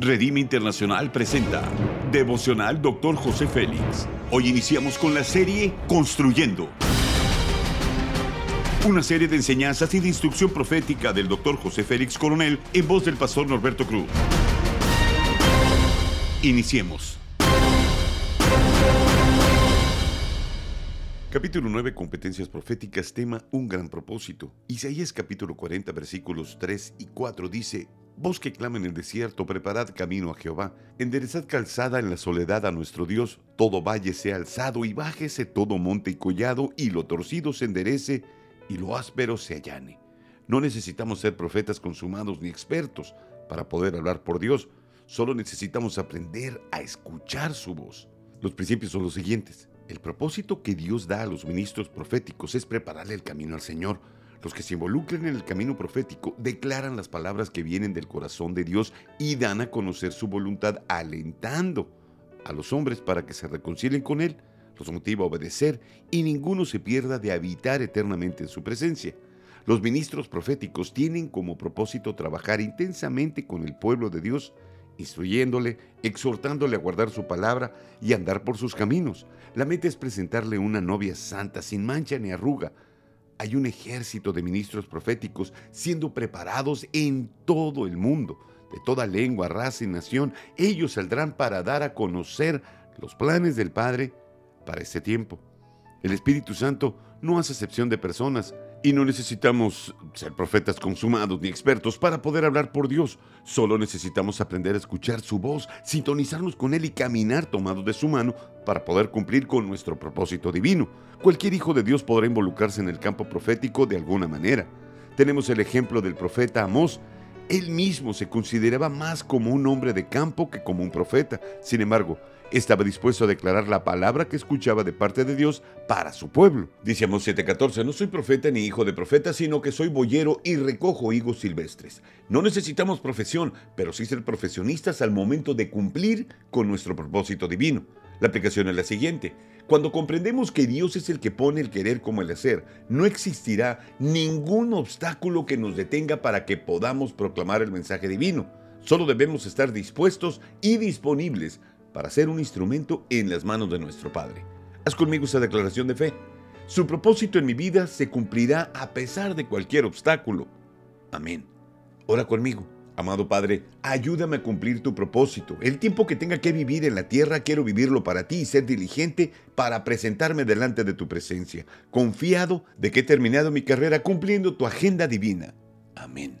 Redime Internacional presenta Devocional Dr. José Félix. Hoy iniciamos con la serie Construyendo. Una serie de enseñanzas y de instrucción profética del Dr. José Félix Coronel en voz del pastor Norberto Cruz. Iniciemos. Capítulo 9, Competencias Proféticas, tema Un gran propósito. Isaías capítulo 40, versículos 3 y 4 dice, Vos que clama en el desierto, preparad camino a Jehová, enderezad calzada en la soledad a nuestro Dios, todo valle sea alzado y bájese todo monte y collado, y lo torcido se enderece y lo áspero se allane. No necesitamos ser profetas consumados ni expertos para poder hablar por Dios, solo necesitamos aprender a escuchar su voz. Los principios son los siguientes. El propósito que Dios da a los ministros proféticos es prepararle el camino al Señor. Los que se involucran en el camino profético declaran las palabras que vienen del corazón de Dios y dan a conocer su voluntad alentando a los hombres para que se reconcilien con Él, los motiva a obedecer y ninguno se pierda de habitar eternamente en su presencia. Los ministros proféticos tienen como propósito trabajar intensamente con el pueblo de Dios instruyéndole, exhortándole a guardar su palabra y andar por sus caminos. La meta es presentarle una novia santa, sin mancha ni arruga. Hay un ejército de ministros proféticos siendo preparados en todo el mundo, de toda lengua, raza y nación. Ellos saldrán para dar a conocer los planes del Padre para este tiempo. El Espíritu Santo no hace excepción de personas, y no necesitamos ser profetas consumados ni expertos para poder hablar por Dios. Solo necesitamos aprender a escuchar su voz, sintonizarnos con Él y caminar tomados de su mano para poder cumplir con nuestro propósito divino. Cualquier hijo de Dios podrá involucrarse en el campo profético de alguna manera. Tenemos el ejemplo del profeta Amós. Él mismo se consideraba más como un hombre de campo que como un profeta. Sin embargo, estaba dispuesto a declarar la palabra que escuchaba de parte de Dios para su pueblo. Dice Amós 7:14, no soy profeta ni hijo de profeta, sino que soy boyero y recojo higos silvestres. No necesitamos profesión, pero sí ser profesionistas al momento de cumplir con nuestro propósito divino. La aplicación es la siguiente. Cuando comprendemos que Dios es el que pone el querer como el hacer, no existirá ningún obstáculo que nos detenga para que podamos proclamar el mensaje divino. Solo debemos estar dispuestos y disponibles para ser un instrumento en las manos de nuestro Padre. Haz conmigo esa declaración de fe. Su propósito en mi vida se cumplirá a pesar de cualquier obstáculo. Amén. Ora conmigo. Amado Padre, ayúdame a cumplir tu propósito. El tiempo que tenga que vivir en la tierra, quiero vivirlo para ti y ser diligente para presentarme delante de tu presencia, confiado de que he terminado mi carrera cumpliendo tu agenda divina. Amén.